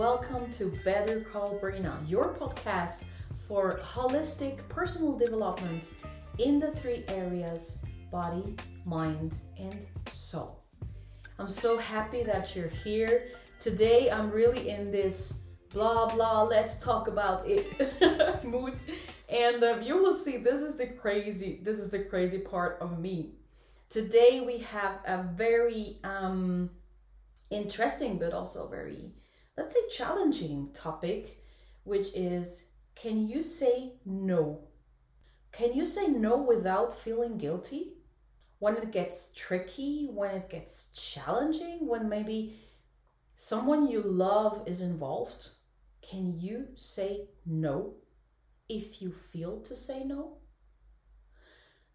welcome to Better Call Brina, your podcast for holistic personal development in the three areas body, mind, and soul. I'm so happy that you're here. Today, I'm really in this blah blah, let's talk about it mood. And um, you will see this is the crazy, this is the crazy part of me. Today, we have a very um, interesting, but also very let's say challenging topic, which is can you say no? Can you say no without feeling guilty? When it gets tricky, when it gets challenging, when maybe someone you love is involved, can you say no if you feel to say no?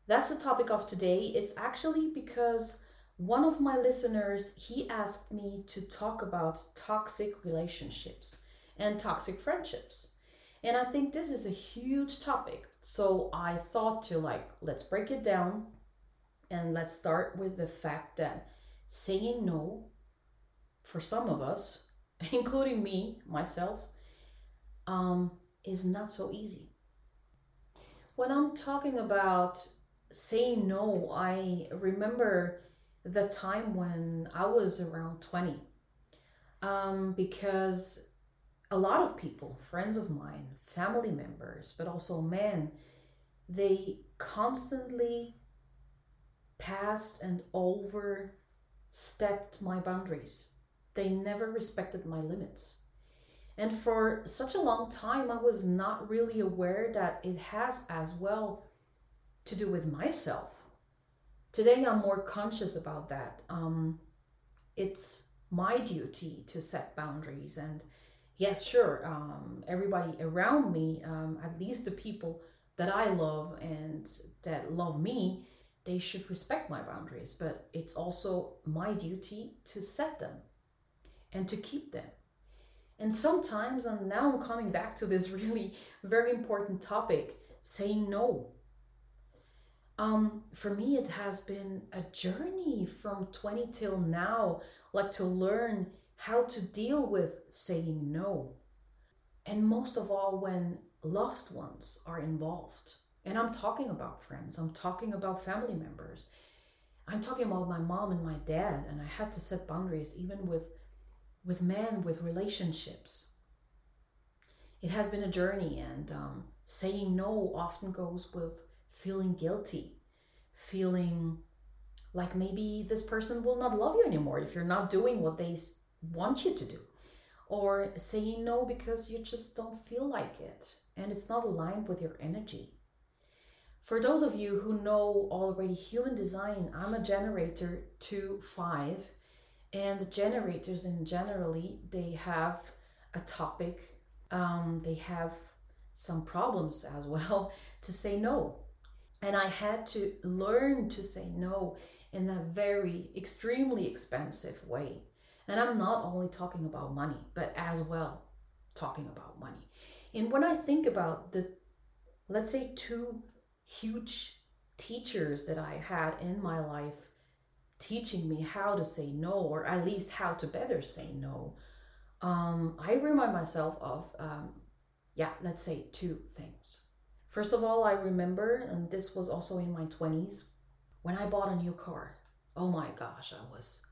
That's the topic of today. It's actually because one of my listeners he asked me to talk about toxic relationships and toxic friendships. And i think this is a huge topic. So i thought to like let's break it down and let's start with the fact that saying no for some of us including me myself um, is not so easy. When i'm talking about saying no i remember the time when I was around 20. Um, because a lot of people, friends of mine, family members, but also men, they constantly passed and overstepped my boundaries. They never respected my limits. And for such a long time, I was not really aware that it has as well to do with myself today I'm more conscious about that. Um, it's my duty to set boundaries, and yes, sure, um, everybody around me, um, at least the people that I love and that love me, they should respect my boundaries. But it's also my duty to set them and to keep them. And sometimes, and now I'm coming back to this really very important topic saying no um, for me, it has been a journey from 20 till now, like to learn how to deal with saying no. And most of all, when loved ones are involved. And I'm talking about friends, I'm talking about family members. I'm talking about my mom and my dad, and I had to set boundaries even with with men, with relationships. It has been a journey, and um, saying no often goes with feeling guilty, feeling like maybe this person will not love you anymore if you're not doing what they want you to do, or saying no because you just don't feel like it and it's not aligned with your energy. For those of you who know already human design, I'm a generator 2 5, and generators in generally they have a topic, um, they have some problems as well to say no and I had to learn to say no in a very extremely expensive way. And I'm not only talking about money, but as well talking about money. And when I think about the, let's say, two huge teachers that I had in my life teaching me how to say no, or at least how to better say no, um, I remind myself of, um, yeah, let's say two things. First of all, I remember, and this was also in my 20s, when I bought a new car. Oh my gosh, I was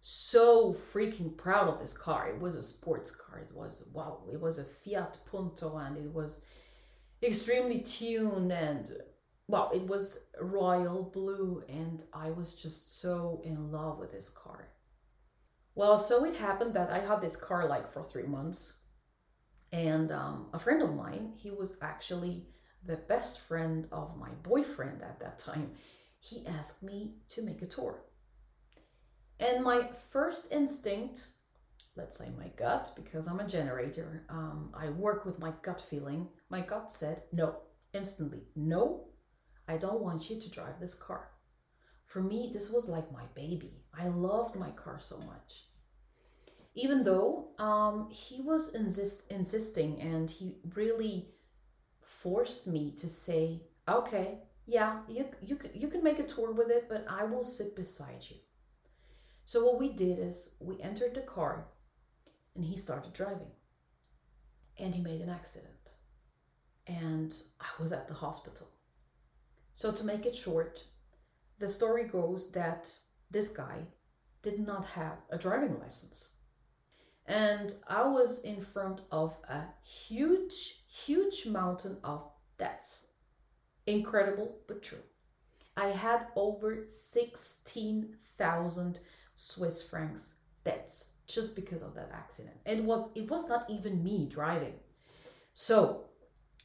so freaking proud of this car. It was a sports car. It was, wow, it was a Fiat Punto and it was extremely tuned and, wow, it was royal blue. And I was just so in love with this car. Well, so it happened that I had this car like for three months. And um, a friend of mine, he was actually the best friend of my boyfriend at that time, he asked me to make a tour. And my first instinct, let's say my gut, because I'm a generator, um, I work with my gut feeling. My gut said, no, instantly, no, I don't want you to drive this car. For me, this was like my baby. I loved my car so much. Even though um, he was insist- insisting and he really forced me to say, okay, yeah, you, you, you can make a tour with it, but I will sit beside you. So what we did is we entered the car and he started driving. And he made an accident. And I was at the hospital. So, to make it short, the story goes that this guy did not have a driving license. And I was in front of a huge, huge mountain of debts. Incredible, but true. I had over 16,000 Swiss francs debts just because of that accident. And what it was not even me driving. So,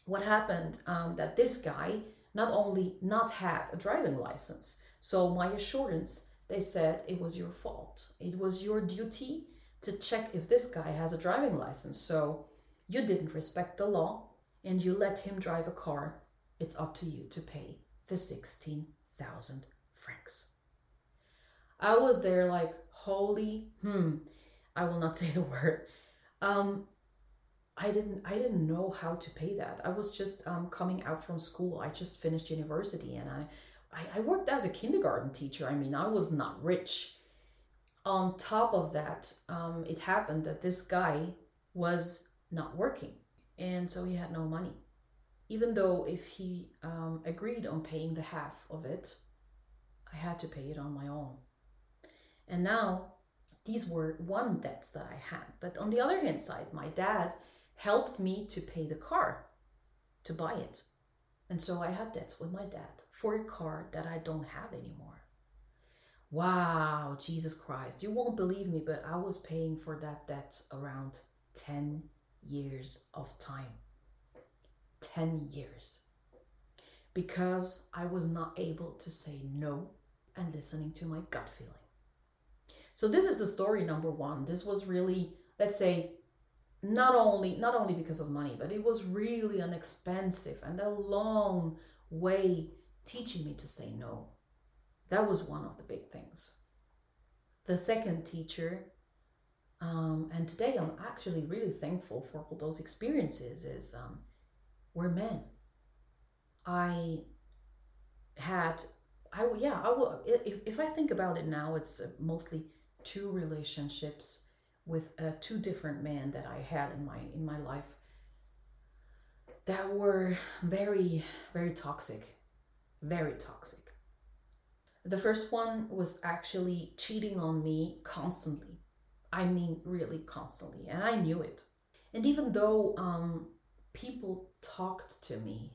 what happened um, that this guy not only not had a driving license, so my assurance, they said it was your fault. It was your duty to check if this guy has a driving license. So you didn't respect the law and you let him drive a car. It's up to you to pay the 16,000 francs. I was there like, holy, hmm, I will not say the word. Um, I didn't I didn't know how to pay that. I was just um, coming out from school. I just finished university and I, I, I worked as a kindergarten teacher. I mean, I was not rich. On top of that, um, it happened that this guy was not working and so he had no money. Even though if he um, agreed on paying the half of it, I had to pay it on my own. And now these were one debts that I had. But on the other hand side, my dad helped me to pay the car, to buy it. And so I had debts with my dad for a car that I don't have anymore. Wow, Jesus Christ. You won't believe me, but I was paying for that debt around 10 years of time. 10 years. Because I was not able to say no and listening to my gut feeling. So this is the story number 1. This was really let's say not only not only because of money but it was really an expensive and a long way teaching me to say no that was one of the big things. The second teacher um, and today i'm actually really thankful for all those experiences is um, were men. I had i yeah i will if, if i think about it now it's uh, mostly two relationships with uh, two different men that I had in my in my life that were very very toxic, very toxic. The first one was actually cheating on me constantly. I mean, really constantly, and I knew it. And even though um, people talked to me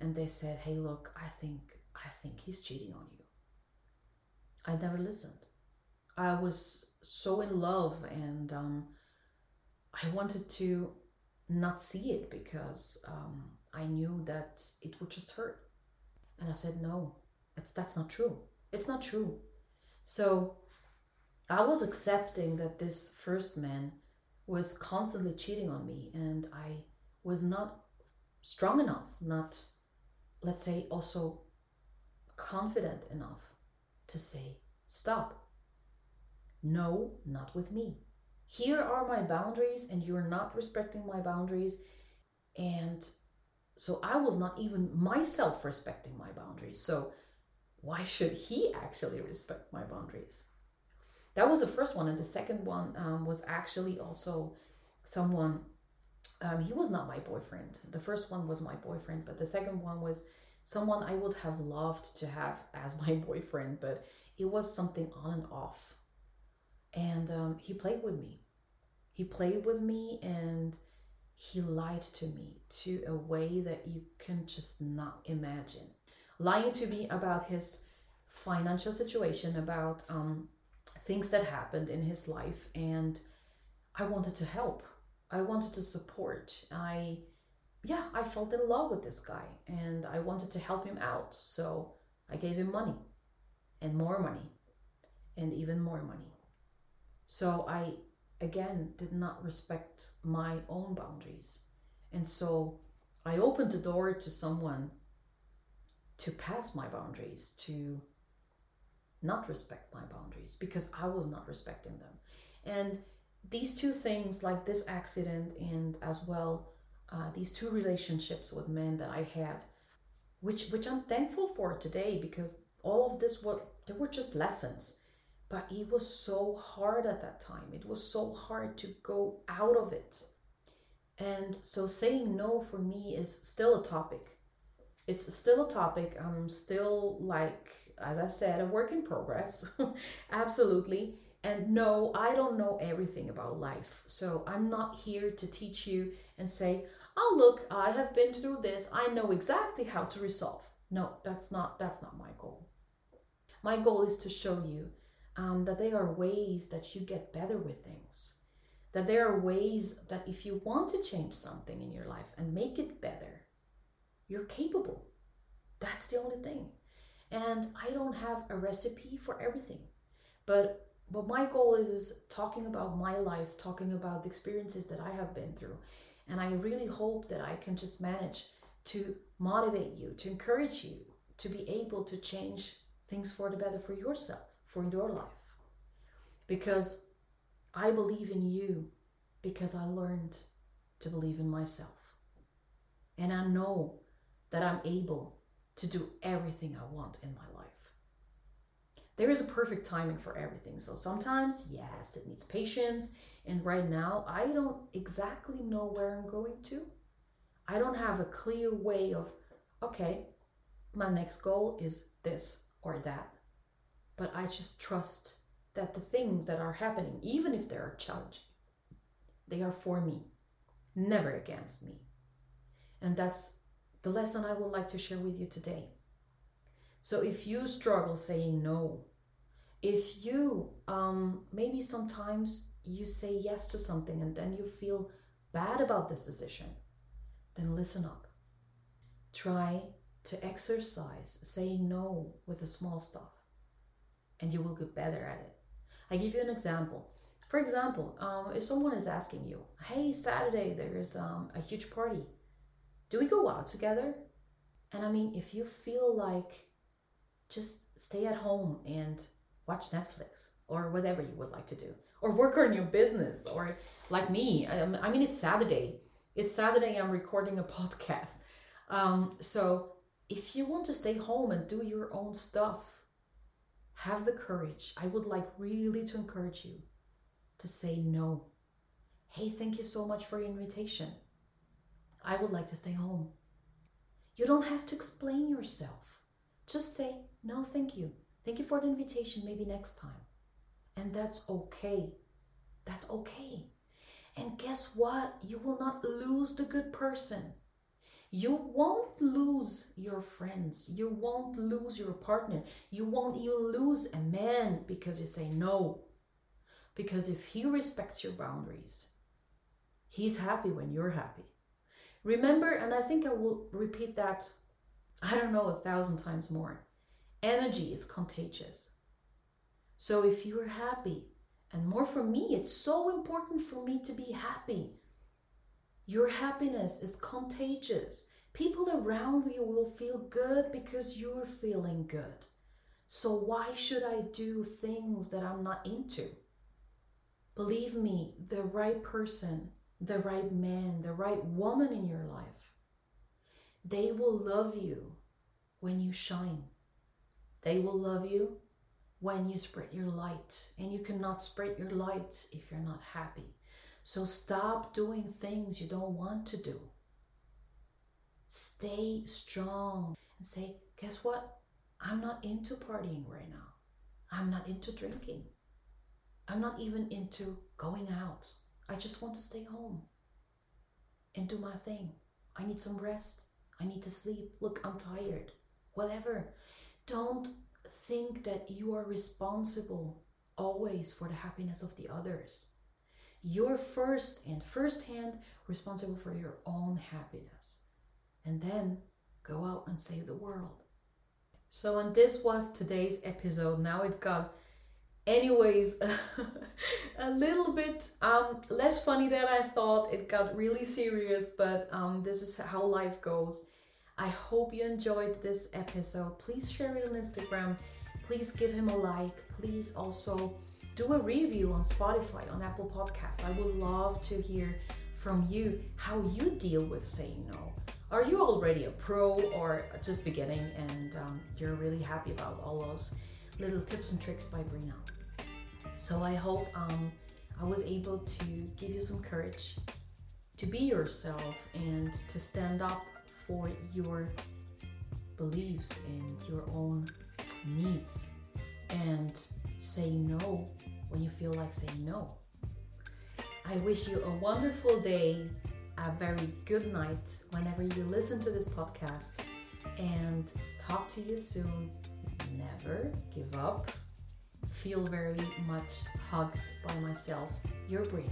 and they said, "Hey, look, I think I think he's cheating on you," I never listened. I was so in love and um, I wanted to not see it because um, I knew that it would just hurt. And I said, no, that's not true. It's not true. So I was accepting that this first man was constantly cheating on me and I was not strong enough, not, let's say, also confident enough to say, stop no, not with me. Here are my boundaries, and you're not respecting my boundaries. And so I was not even myself respecting my boundaries. So why should he actually respect my boundaries? That was the first one. And the second one um, was actually also someone, um, he was not my boyfriend. The first one was my boyfriend, but the second one was someone I would have loved to have as my boyfriend, but it was something on and off and um, he played with me. He played with me and he lied to me to a way that you can just not imagine. Lying to me about his financial situation, about um, things that happened in his life, and I wanted to help. I wanted to support. I, yeah, I felt in love with this guy and I wanted to help him out. So I gave him money and more money and even more money. So I, again, did not respect my own boundaries. And so I opened the door to someone to pass my boundaries, to not respect my boundaries because I was not respecting them. And these two things, like this accident and as well uh, these two relationships with men that I had, which which I'm thankful for today because all of this were they were just lessons but it was so hard at that time. It was so hard to go out of it. And so saying no for me is still a topic. It's still a topic. I'm still like, as I said, a work in progress. Absolutely. And no, I don't know everything about life. So I'm not here to teach you and say, oh look, I have been through this. I know exactly how to resolve. No, that's not that's not my goal. My goal is to show you um, that there are ways that you get better with things. That there are ways that if you want to change something in your life and make it better, you're capable. That's the only thing. And I don't have a recipe for everything. But what my goal is is talking about my life, talking about the experiences that I have been through. And I really hope that I can just manage to motivate you, to encourage you to be able to change things for the better for yourself, for your life. Because I believe in you because I learned to believe in myself. And I know that I'm able to do everything I want in my life. There is a perfect timing for everything. So sometimes, yes, it needs patience. And right now, I don't exactly know where I'm going to. I don't have a clear way of, okay, my next goal is this or that. But I just trust that the things that are happening, even if they are challenging, they are for me, never against me. And that's the lesson I would like to share with you today. So if you struggle saying no, if you um, maybe sometimes you say yes to something and then you feel bad about this decision, then listen up. Try to exercise saying no with the small stuff, and you will get better at it. I give you an example. For example, um, if someone is asking you, "Hey, Saturday there's um, a huge party. Do we go out together?" And I mean, if you feel like just stay at home and watch Netflix or whatever you would like to do, or work on your business, or like me, I mean, it's Saturday. It's Saturday. I'm recording a podcast. Um, so if you want to stay home and do your own stuff, have the courage. I would like really to encourage you to say no. Hey, thank you so much for your invitation. I would like to stay home. You don't have to explain yourself. Just say, no, thank you. Thank you for the invitation. Maybe next time. And that's okay. That's okay. And guess what? You will not lose the good person. You won't lose your friends. You won't lose your partner. You won't even lose a man because you say no. Because if he respects your boundaries, he's happy when you're happy. Remember, and I think I will repeat that, I don't know, a thousand times more. Energy is contagious. So if you're happy, and more for me, it's so important for me to be happy. Your happiness is contagious. People around you will feel good because you're feeling good. So why should I do things that I'm not into? Believe me, the right person, the right man, the right woman in your life, they will love you when you shine. They will love you when you spread your light. And you cannot spread your light if you're not happy. So stop doing things you don't want to do. Stay strong and say, guess what? I'm not into partying right now. I'm not into drinking. I'm not even into going out. I just want to stay home and do my thing. I need some rest. I need to sleep. Look, I'm tired. Whatever. Don't think that you are responsible always for the happiness of the others. You're first and firsthand responsible for your own happiness. And then go out and save the world. So, and this was today's episode. Now it got, anyways, a little bit um, less funny than I thought. It got really serious, but um, this is how life goes. I hope you enjoyed this episode. Please share it on Instagram please give him a like. Please also do a review on Spotify, on Apple Podcasts. I would love to hear from you how you deal with saying no. Are you already a pro or just beginning and um, you're really happy about all those little tips and tricks by Brina? So I hope um, I was able to give you some courage to be yourself and to stand up for your beliefs and your own needs and say no when you feel like saying no. I wish you a wonderful day, a very good night whenever you listen to this podcast, and talk to you soon. Never give up feel very much hugged by myself. Your Brina.